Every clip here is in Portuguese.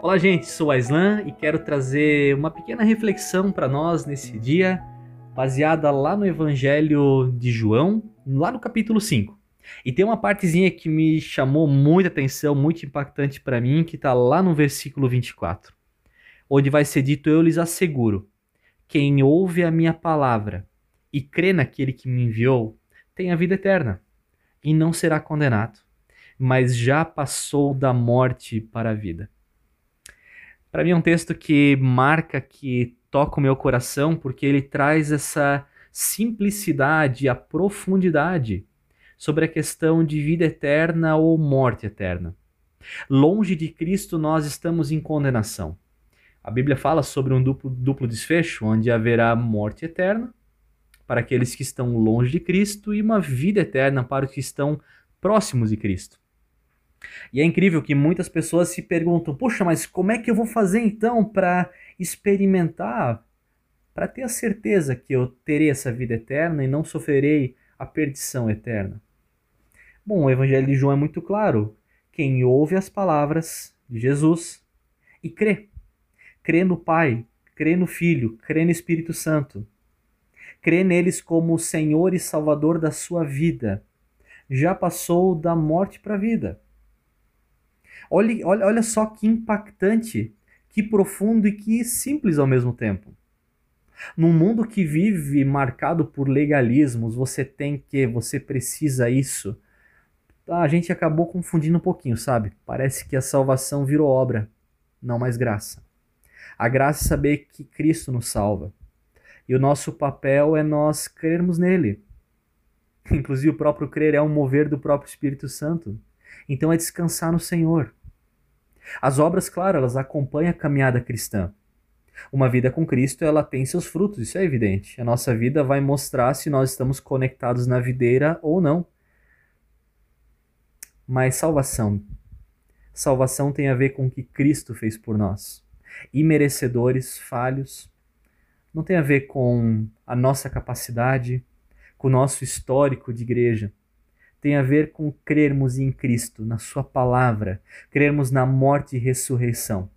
Olá, gente, sou a Islan e quero trazer uma pequena reflexão para nós nesse dia, baseada lá no Evangelho de João, lá no capítulo 5. E tem uma partezinha que me chamou muita atenção, muito impactante para mim, que está lá no versículo 24, onde vai ser dito: Eu lhes asseguro, quem ouve a minha palavra e crê naquele que me enviou, tem a vida eterna e não será condenado, mas já passou da morte para a vida. Para mim é um texto que marca, que toca o meu coração, porque ele traz essa simplicidade, a profundidade sobre a questão de vida eterna ou morte eterna. Longe de Cristo nós estamos em condenação. A Bíblia fala sobre um duplo, duplo desfecho, onde haverá morte eterna para aqueles que estão longe de Cristo e uma vida eterna para os que estão próximos de Cristo. E é incrível que muitas pessoas se perguntam: puxa, mas como é que eu vou fazer então para experimentar, para ter a certeza que eu terei essa vida eterna e não sofrerei a perdição eterna? Bom, o Evangelho de João é muito claro. Quem ouve as palavras de Jesus e crê, crê no Pai, crê no Filho, crê no Espírito Santo, crê neles como Senhor e Salvador da sua vida, já passou da morte para a vida. Olha, olha, olha só que impactante, que profundo e que simples ao mesmo tempo. Num mundo que vive marcado por legalismos, você tem que, você precisa isso. A gente acabou confundindo um pouquinho, sabe? Parece que a salvação virou obra, não mais graça. A graça é saber que Cristo nos salva. E o nosso papel é nós crermos nele. Inclusive, o próprio crer é um mover do próprio Espírito Santo. Então, é descansar no Senhor. As obras, claro, elas acompanham a caminhada cristã. Uma vida com Cristo, ela tem seus frutos, isso é evidente. A nossa vida vai mostrar se nós estamos conectados na videira ou não. Mas salvação. Salvação tem a ver com o que Cristo fez por nós. Imerecedores, falhos. Não tem a ver com a nossa capacidade, com o nosso histórico de igreja tem a ver com crermos em Cristo, na Sua palavra, crermos na morte e ressurreição.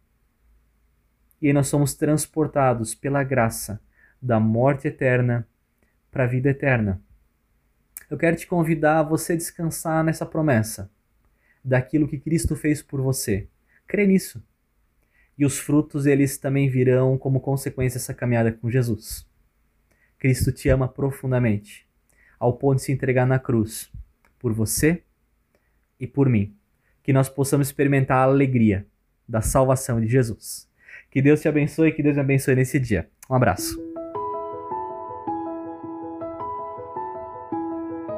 E aí nós somos transportados pela graça da morte eterna para a vida eterna. Eu quero te convidar a você descansar nessa promessa, daquilo que Cristo fez por você. Crê nisso. E os frutos, eles também virão como consequência dessa caminhada com Jesus. Cristo te ama profundamente, ao ponto de se entregar na cruz por você e por mim. Que nós possamos experimentar a alegria da salvação de Jesus. Que Deus te abençoe e que Deus me abençoe nesse dia. Um abraço.